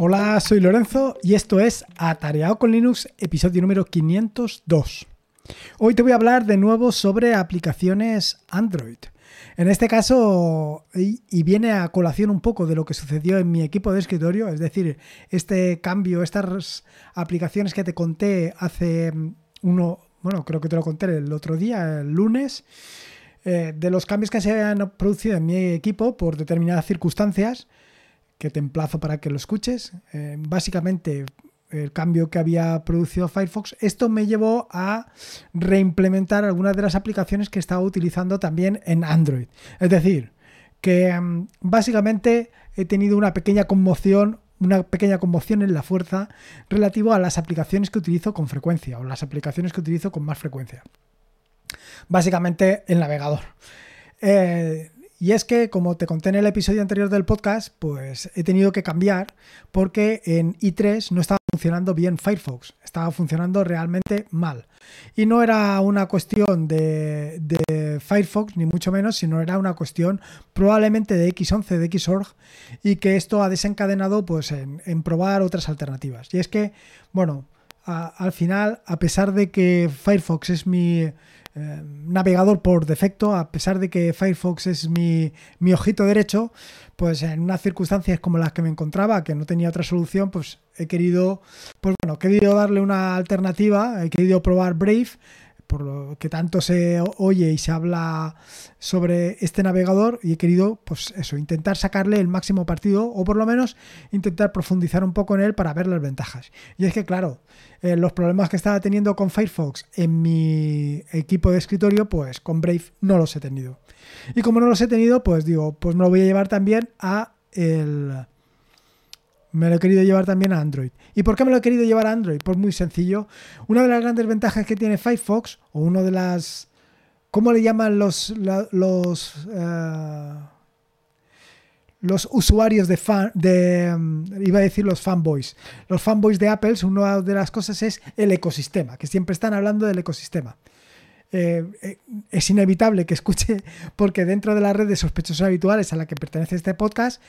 Hola, soy Lorenzo y esto es Atareado con Linux, episodio número 502. Hoy te voy a hablar de nuevo sobre aplicaciones Android. En este caso, y, viene a colación un poco de lo que sucedió en mi equipo de escritorio, es decir, este cambio, estas aplicaciones que te conté hace uno, bueno, creo que te lo conté el otro día, el lunes, eh, de los cambios que se han producido en mi equipo por determinadas circunstancias, que te emplazo para que lo escuches. Eh, básicamente, el cambio que había producido Firefox, esto me llevó a reimplementar algunas de las aplicaciones que estaba utilizando también en Android. Es decir, que mm, básicamente he tenido una pequeña conmoción una pequeña conmoción en la fuerza relativo a las aplicaciones que utilizo con frecuencia o las aplicaciones que utilizo con más frecuencia. Básicamente el navegador. Eh, y es que, como te conté en el episodio anterior del podcast, pues he tenido que cambiar porque en i3 no estaba funcionando bien Firefox, estaba funcionando realmente mal. Y no era una cuestión de, Firefox, ni mucho menos, sino era una cuestión probablemente de X11, de Xorg, y que esto ha desencadenado pues, en, probar otras alternativas. Y es que, bueno, al final, a pesar de que Firefox es mi eh, navegador por defecto, a pesar de que Firefox es mi, ojito derecho, pues en unas circunstancias como las que me encontraba, que no tenía otra solución, pues he querido, pues bueno, he querido darle una alternativa, he querido probar Brave, por lo que tanto se oye y se habla sobre este navegador y he querido pues eso, intentar sacarle el máximo partido o por lo menos intentar profundizar un poco en él para ver las ventajas. Y es que claro, eh, los problemas que estaba teniendo con Firefox en mi equipo de escritorio, pues con Brave no los he tenido. Y como no los he tenido, pues digo, pues me lo voy a llevar también a el me lo he querido llevar también a Android. ¿Y por qué me lo he querido llevar a Android? Pues muy sencillo. Una de las grandes ventajas que tiene Firefox, o uno de las... ¿Cómo le llaman los... los eh, los usuarios de fan, de, mm, iba a decir los fanboys, los fanboys de Apple, una de las cosas es el ecosistema, que siempre están hablando del ecosistema. Eh, eh, es inevitable que escuche, porque dentro de la red de sospechosos habituales a la que pertenece este podcast,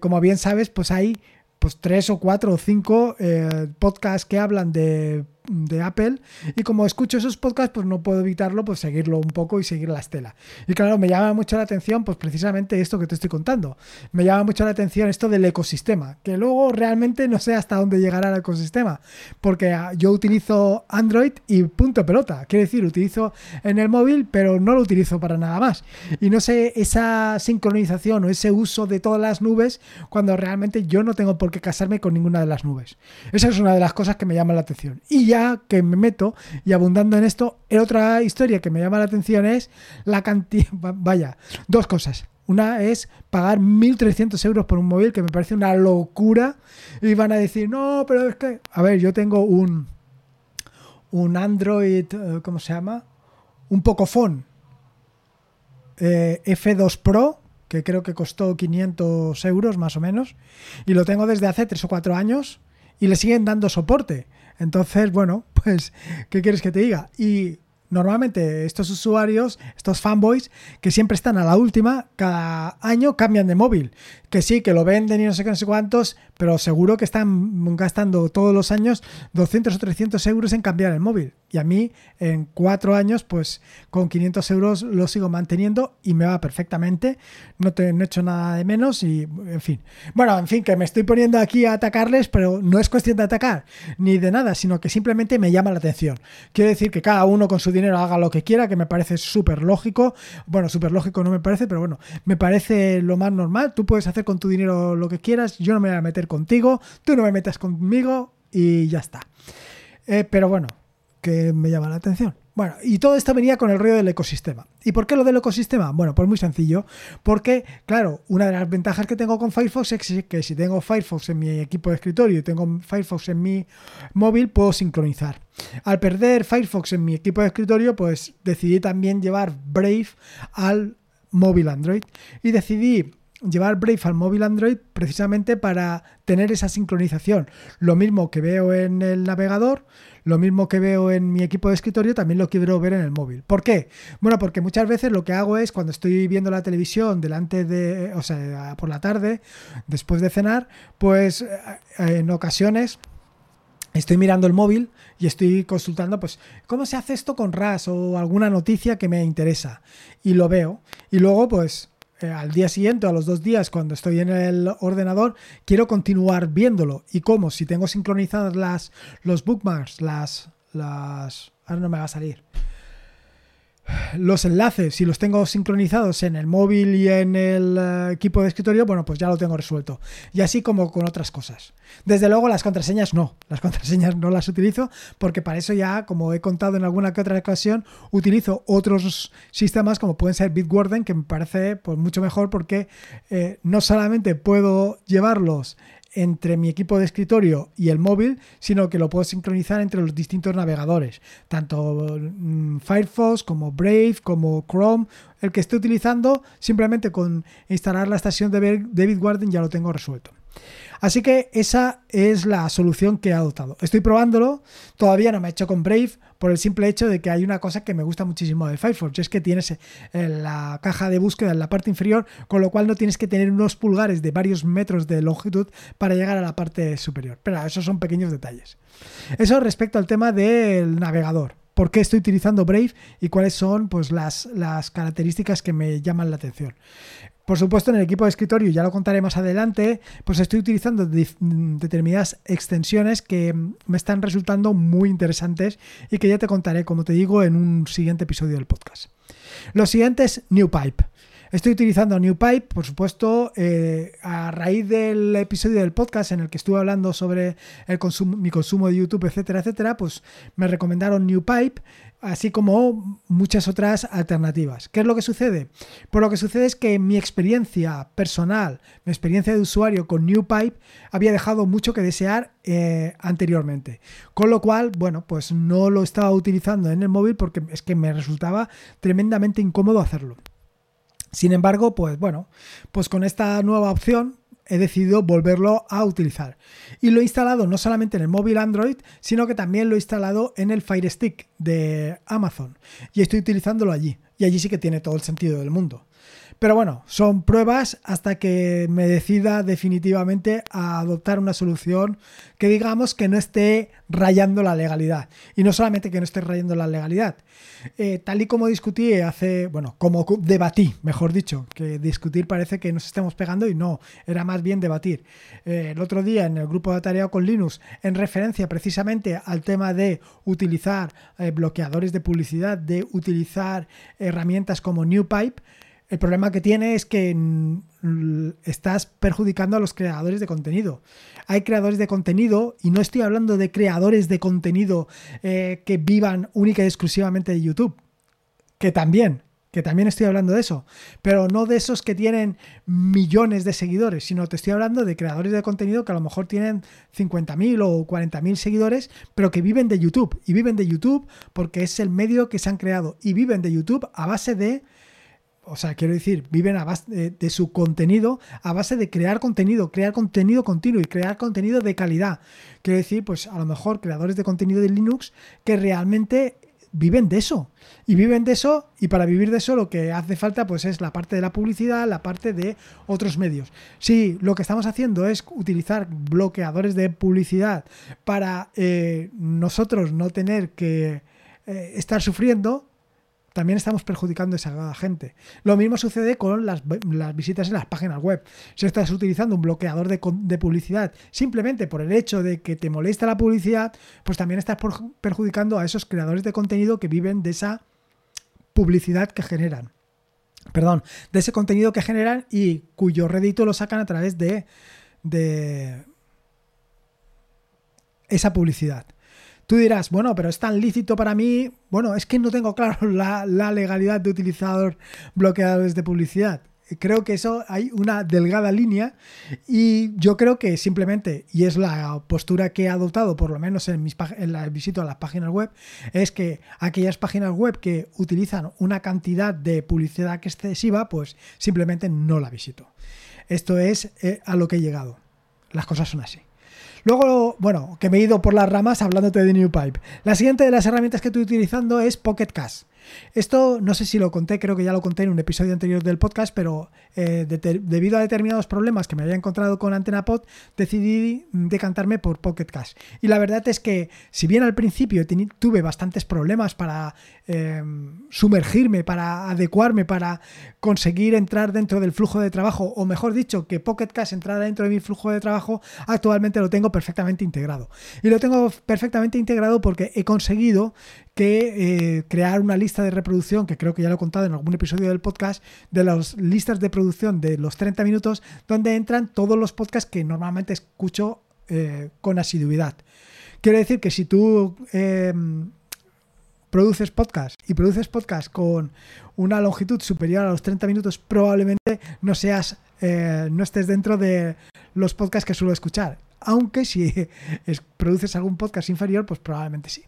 como bien sabes, pues hay pues tres o cuatro o cinco eh, podcasts que hablan de de Apple. Y como escucho esos podcasts pues no puedo evitarlo pues seguirlo un poco y seguir la estela. Y claro me llama mucho la atención pues precisamente esto que te estoy contando. Me llama mucho la atención esto del ecosistema que luego realmente no sé hasta dónde llegará el ecosistema porque ah, yo utilizo Android y punto pelota. Quiero decir utilizo en el móvil pero no lo utilizo para nada más. Y no sé esa sincronización o ese uso de todas las nubes cuando realmente yo no tengo por qué casarme con ninguna de las nubes. Esa es una de las cosas que me llama la atención. Y ya que me meto y abundando en esto, otra historia que me llama la atención es la cantidad, vaya, dos cosas. Una es pagar 1.300 euros por un móvil, que me parece una locura. Y van a decir, no, pero es que... A ver, yo tengo un, un Android, eh, ¿cómo se llama? Un Pocophone eh, F2 Pro, que creo que costó 500 euros más o menos. Y lo tengo desde hace 3 o 4 años y le siguen dando soporte. Entonces, bueno, pues, ¿qué quieres que te diga? Y normalmente estos usuarios, estos fanboys, que siempre están a la última, cada año cambian de móvil. Que sí, que lo venden y no sé qué, no sé cuántos, pero seguro que están gastando todos los años 200 o 300 euros en cambiar el móvil. Y a mí, en cuatro años, pues con 500 euros lo sigo manteniendo y me va perfectamente. No, te, no he hecho nada de menos y, en fin. Bueno, en fin, que me estoy poniendo aquí a atacarles, pero no es cuestión de atacar ni de nada, sino que simplemente me llama la atención. Quiero decir que cada uno con su dinero haga lo que quiera, que me parece súper lógico. Bueno, súper lógico no me parece, pero bueno, me parece lo más normal. Tú puedes hacer con tu dinero lo que quieras, yo no me voy a meter contigo, tú no me metas conmigo y ya está. Eh, pero bueno, que me llama la atención. Bueno, y todo esto venía con el rollo del ecosistema. ¿Y por qué lo del ecosistema? Bueno, pues muy sencillo. Porque, claro, una de las ventajas que tengo con Firefox es que si tengo Firefox en mi equipo de escritorio y tengo Firefox en mi móvil, puedo sincronizar. Al perder Firefox en mi equipo de escritorio, pues decidí también llevar Brave al móvil Android. Y decidí llevar Brave al móvil Android precisamente para tener esa sincronización. Lo mismo que veo en el navegador, lo mismo que veo en mi equipo de escritorio, también lo quiero ver en el móvil. ¿Por qué? Bueno, porque muchas veces lo que hago es cuando estoy viendo la televisión delante de, o sea, por la tarde, después de cenar, pues eh, en ocasiones estoy mirando el móvil y estoy consultando, pues, cómo se hace esto con RAS o alguna noticia que me interesa. Y lo veo. Y luego, pues, eh, al día siguiente a los dos días, cuando estoy en el ordenador, quiero continuar viéndolo. ¿Y cómo? Si tengo sincronizadas las, los bookmarks, las, las... Ahora no me va a salir los enlaces, si los tengo sincronizados en el móvil y en el eh, equipo de escritorio, bueno, pues ya lo tengo resuelto. Y así como con otras cosas. Desde luego las contraseñas no, las contraseñas no las utilizo porque para eso ya, como he contado en alguna que otra ocasión, utilizo otros sistemas como pueden ser Bitwarden, que me parece pues, mucho mejor porque eh, no solamente puedo llevarlos entre mi equipo de escritorio y el móvil, sino que lo puedo sincronizar entre los distintos navegadores, tanto mm, Firefox como Brave, como Chrome, el que esté utilizando, simplemente con instalar la estación de David Warden ya lo tengo resuelto. Así que esa es la solución que he adoptado. Estoy probándolo, todavía no me he hecho con Brave por el simple hecho de que hay una cosa que me gusta muchísimo de Firefox, es que tienes eh, la caja de búsqueda en la parte inferior, con lo cual no tienes que tener unos pulgares de varios metros de longitud para llegar a la parte superior. Pero esos son pequeños detalles. Eso respecto al tema del navegador por qué estoy utilizando Brave y cuáles son pues, las, las, características que me llaman la atención. Por supuesto, en el equipo de escritorio, ya lo contaré más adelante, pues estoy utilizando determinadas extensiones que me están resultando muy interesantes y que ya te contaré, como te digo, en un siguiente episodio del podcast. Lo siguiente es NewPipe. Estoy utilizando NewPipe, por supuesto, eh, a raíz del episodio del podcast en el que estuve hablando sobre el consumo, mi consumo de YouTube, etcétera, etcétera, pues me recomendaron NewPipe así como muchas otras alternativas. ¿Qué es lo que sucede? Pues lo que sucede es que mi experiencia personal, mi experiencia de usuario con NewPipe había dejado mucho que desear eh, anteriormente. Con lo cual, bueno, pues no lo estaba utilizando en el móvil porque es que me resultaba tremendamente incómodo hacerlo. Sin embargo, pues bueno, pues con esta nueva opción he decidido volverlo a utilizar. Y lo he instalado no solamente en el móvil Android, sino que también lo he instalado en el Fire Stick de Amazon. Y estoy utilizándolo allí. Y allí sí que tiene todo el sentido del mundo. Pero bueno, son pruebas hasta que me decida definitivamente a adoptar una solución que digamos que no esté rayando la legalidad. Y no solamente que no esté rayando la legalidad. Eh, tal y como discutí hace, bueno, como debatí, mejor dicho, que discutir parece que nos estemos pegando y no, era más bien debatir. Eh, el otro día en el grupo de tarea con Linux, en referencia precisamente al tema de utilizar eh, bloqueadores de publicidad, de utilizar herramientas como NewPipe, el problema que tiene es que estás perjudicando a los creadores de contenido. Hay creadores de contenido, y no estoy hablando de creadores de contenido eh, que vivan única y exclusivamente de YouTube, que también, que también estoy hablando de eso, pero no de esos que tienen millones de seguidores, sino te estoy hablando de creadores de contenido que a lo mejor tienen 50.000 o 40.000 seguidores, pero que viven de YouTube. Y viven de YouTube porque es el medio que se han creado. Y viven de YouTube a base de o sea, quiero decir, viven a base de, su contenido, a base de crear contenido, crear contenido continuo y crear contenido de calidad. Quiero decir, pues a lo mejor creadores de contenido de Linux que realmente viven de eso. Y viven de eso, y para vivir de eso lo que hace falta pues es la parte de la publicidad, la parte de otros medios. Si lo que estamos haciendo es utilizar bloqueadores de publicidad para eh, nosotros no tener que eh, estar sufriendo, también estamos perjudicando a esa gente. Lo mismo sucede con las, visitas en las páginas web. Si estás utilizando un bloqueador de, publicidad simplemente por el hecho de que te molesta la publicidad, pues también estás perjudicando a esos creadores de contenido que viven de esa publicidad que generan. Perdón, de ese contenido que generan y cuyo rédito lo sacan a través de, esa publicidad. Tú dirás, bueno, pero es tan lícito para mí. Bueno, es que no tengo claro la, legalidad de utilizador bloqueadores de publicidad. Creo que eso hay una delgada línea y yo creo que simplemente, y es la postura que he adoptado, por lo menos en, mis en la visita a las páginas web, es que aquellas páginas web que utilizan una cantidad de publicidad excesiva, pues simplemente no la visito. Esto es eh, a lo que he llegado. Las cosas son así. Luego, bueno, que me he ido por las ramas hablándote de New Pipe. La siguiente de las herramientas que estoy utilizando es Pocket Cash. Esto no sé si lo conté, creo que ya lo conté en un episodio anterior del podcast, pero eh, debido a determinados problemas que me había encontrado con AntenaPod, decidí decantarme por Pocket Cash. Y la verdad es que, si bien al principio tuve bastantes problemas para em, sumergirme, para adecuarme, para conseguir entrar dentro del flujo de trabajo, o mejor dicho, que Pocket Cash entrara dentro de mi flujo de trabajo, actualmente lo tengo perfectamente integrado. Y lo tengo perfectamente integrado porque he conseguido que eh, crear una lista de reproducción, que creo que ya lo he contado en algún episodio del podcast, de las listas de producción de los 30 minutos, donde entran todos los podcasts que normalmente escucho eh, con asiduidad. Quiero decir que si tú em, produces podcast y produces podcast con una longitud superior a los 30 minutos, probablemente no seas, eh, no estés dentro de los podcasts que suelo escuchar. Aunque si produces algún podcast inferior, pues probablemente sí.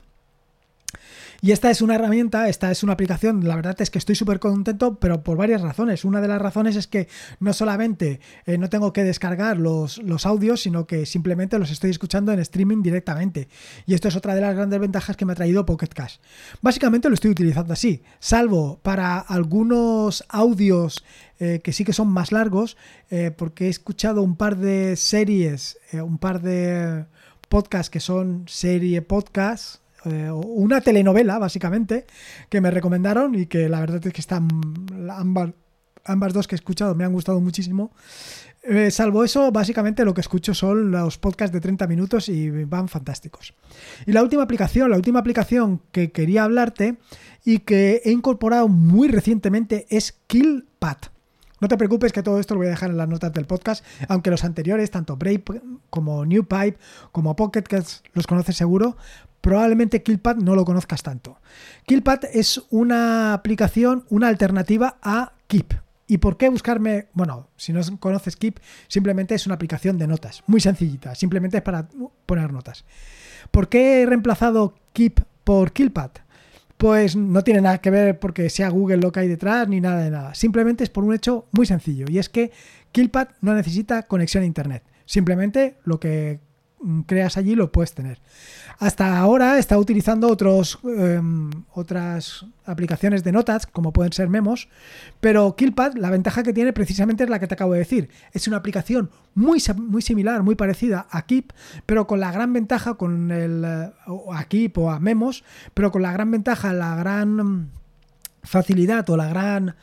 Y esta es una herramienta, esta es una aplicación, la verdad es que estoy súper contento, pero por varias razones. Una de las razones es que no solamente eh, no tengo que descargar los, los audios, sino que simplemente los estoy escuchando en streaming directamente. Y esto es otra de las grandes ventajas que me ha traído Pocket Cash. Básicamente lo estoy utilizando así, salvo para algunos audios eh, que sí que son más largos, eh, porque he escuchado un par de series, un par de podcasts que son serie podcast eh, una telenovela, básicamente, que me recomendaron y que la verdad es que están ambas, ambas dos que he escuchado me han gustado muchísimo. Eh, salvo eso, básicamente lo que escucho son los podcasts de 30 minutos y van fantásticos. Y la última aplicación, la última aplicación que quería hablarte y que he incorporado muy recientemente es KillPad. No te preocupes que todo esto lo voy a dejar en las notas del podcast, aunque los anteriores, tanto Brave como NewPipe como Pocket los conoces seguro, probablemente Killpad no lo conozcas tanto. Killpad es una aplicación, una alternativa a Keep. ¿Y por qué buscarme? Bueno, si no conoces Keep, simplemente es una aplicación de notas, muy sencillita, simplemente es para poner notas. ¿Por qué he reemplazado Keep por Killpad? Pues no tiene nada que ver porque sea Google lo que hay detrás ni nada de nada. Simplemente es por un hecho muy sencillo y es que Killpad no necesita conexión a internet. Simplemente lo que creas allí lo puedes tener. Hasta ahora está utilizando otros, em, otras aplicaciones de notas, como pueden ser Memos, pero Killpad, la ventaja que tiene precisamente es la que te acabo de decir. Es una aplicación muy, muy similar, muy parecida a Keep, pero con la gran ventaja, con el, eh, a Keep o a Memos, pero con la gran ventaja, la gran facilidad o la gran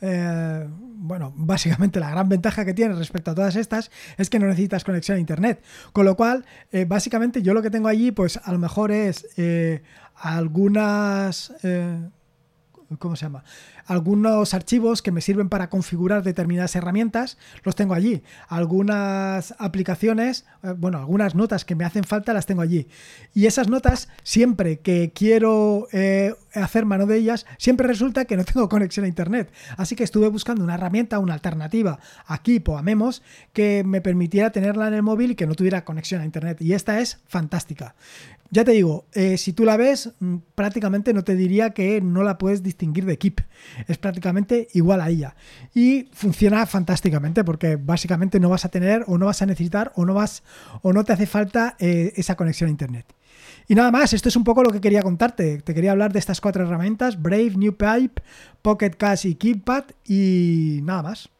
eh, bueno, básicamente la gran ventaja que tiene respecto a todas estas es que no necesitas conexión a internet. Con lo cual, eh, básicamente yo lo que tengo allí, pues a lo mejor es eh, algunas ¿cómo se llama? Algunos archivos que me sirven para configurar determinadas herramientas, los tengo allí. Algunas aplicaciones, eh, bueno, algunas notas que me hacen falta las tengo allí. Y esas notas, siempre que quiero eh, hacer mano de ellas, siempre resulta que no tengo conexión a internet. Así que estuve buscando una herramienta, una alternativa a Keep a Memos que me permitiera tenerla en el móvil y que no tuviera conexión a internet. Y esta es fantástica. Ya te digo, eh, si tú la ves, mm, prácticamente no te diría que no la puedes distinguir de Keep. Es prácticamente igual a ella. Y funciona fantásticamente porque básicamente no vas a tener o no vas a necesitar o no vas o no te hace falta eh, esa conexión a internet. Y nada más, esto es un poco lo que quería contarte. Te quería hablar de estas cuatro herramientas: Brave, New Pipe, Pocket Cash y KeepPad. Y nada más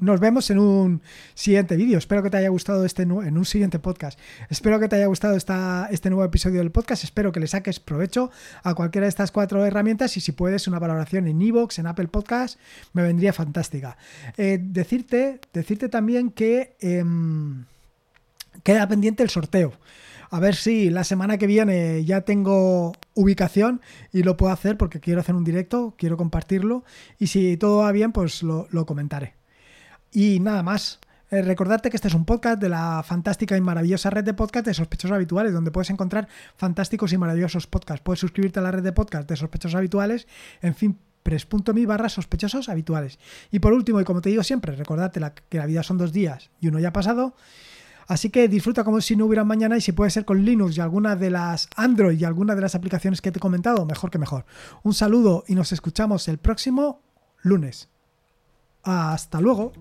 nos vemos en un siguiente vídeo. Espero que te haya gustado este en un siguiente podcast. Espero que te haya gustado esta, este nuevo episodio del podcast. Espero que le saques provecho a cualquiera de estas cuatro herramientas y si puedes una valoración en Evox, en Apple Podcast, me vendría fantástica. Eh, decirte, decirte también que em, queda pendiente el sorteo. A ver si la semana que viene ya tengo ubicación y lo puedo hacer porque quiero hacer un directo, quiero compartirlo y si todo va bien pues lo comentaré. Y nada más. Eh, recordarte que este es un podcast de la fantástica y maravillosa red de podcast de sospechosos habituales, donde puedes encontrar fantásticos y maravillosos podcasts. Puedes suscribirte a la red de podcast de sospechosos habituales. En fin, express.me barra sospechosos habituales. Y por último, y como te digo siempre, recordate que la vida son dos días y uno ya ha pasado. Así que disfruta como si no hubiera mañana y si puede ser con Linux y alguna de las Android y alguna de las aplicaciones que te he comentado, mejor que mejor. Un saludo y nos escuchamos el próximo lunes. Hasta luego.